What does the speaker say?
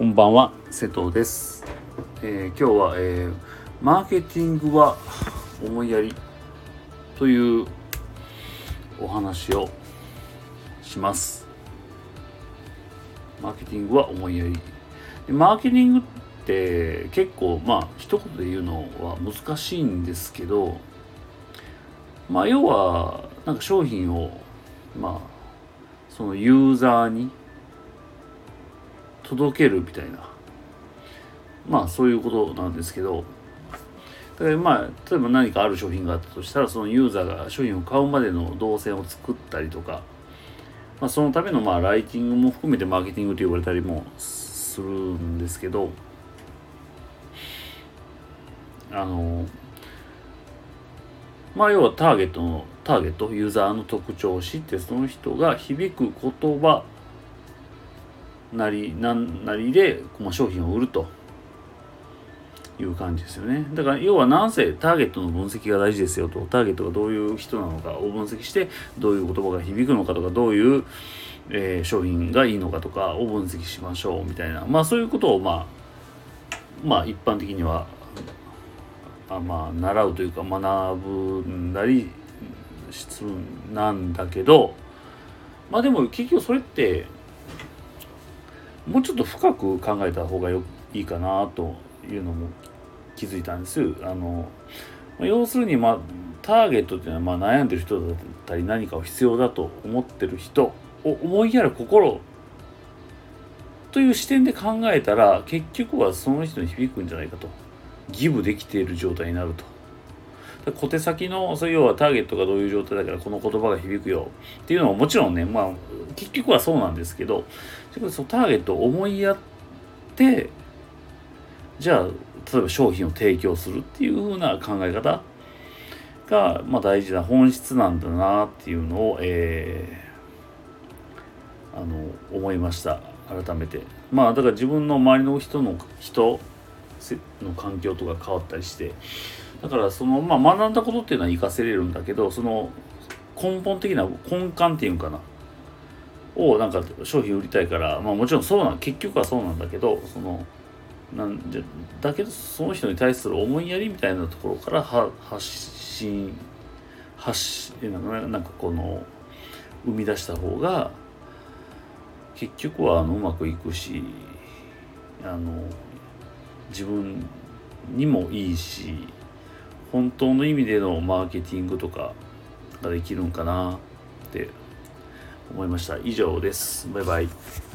こんばんは瀬戸です、えー今日は、えーマーケティングは思いやり」というお話をします。マーケティングは思いやり。でマーケティングって結構まあ一言で言うのは難しいんですけどまあ要はなんか商品をまあそのユーザーに届けるみたいな。まあそういうことなんですけど。だからまあ例えば何かある商品があったとしたらそのユーザーが商品を買うまでの動線を作ったりとか、まあ、そのためのまあライティングも含めてマーケティングと呼ばれたりもするんですけどあのまあ要はターゲットのターゲットユーザーの特徴を知ってその人が響く言葉なりなんなりで、まあ、商品を売るという感じですよね。だから要はなんせターゲットの分析が大事ですよと。ターゲットがどういう人なのかを分析してどういう言葉が響くのかとかどういう、えー商品がいいのかとかを分析しましょうみたいな。まあそういうことをまあまあ一般的にはあまあ習うというか学ぶんだりするなんだけどまあでも結局それってもうちょっと深く考えた方がよいいかなというのも気づいたんです。あの要するに、まあ、ターゲットっていうのは、まあ、悩んでる人だったり何かを必要だと思ってる人を思いやる心という視点で考えたら結局はその人に響くんじゃないかとギブできている状態になると。小手先のそう要はターゲットがどういう状態だからこの言葉が響くよっていうのはもちろんねまあ結局はそうなんですけどそのターゲットを思いやってじゃあ例えば商品を提供するっていう風な考え方が、まあ、大事な本質なんだなっていうのを、えーあの思いました改めて。まあだから自分の周りの人の人の環境とか変わったりしてだからその、まあ、学んだことっていうのは活かせれるんだけどその根本的な根幹っていうんかな。をなんか商品売りたいから、まあ、もちろんそうなん結局はそうなんだけどそのなんじゃだけどその人に対する思いやりみたいなところからは発信発しなんかなんかこの生み出した方が結局はあのうまくいくしあの自分にもいいし本当の意味でのマーケティングとかができるんかなって思いました。以上です。バイバイ。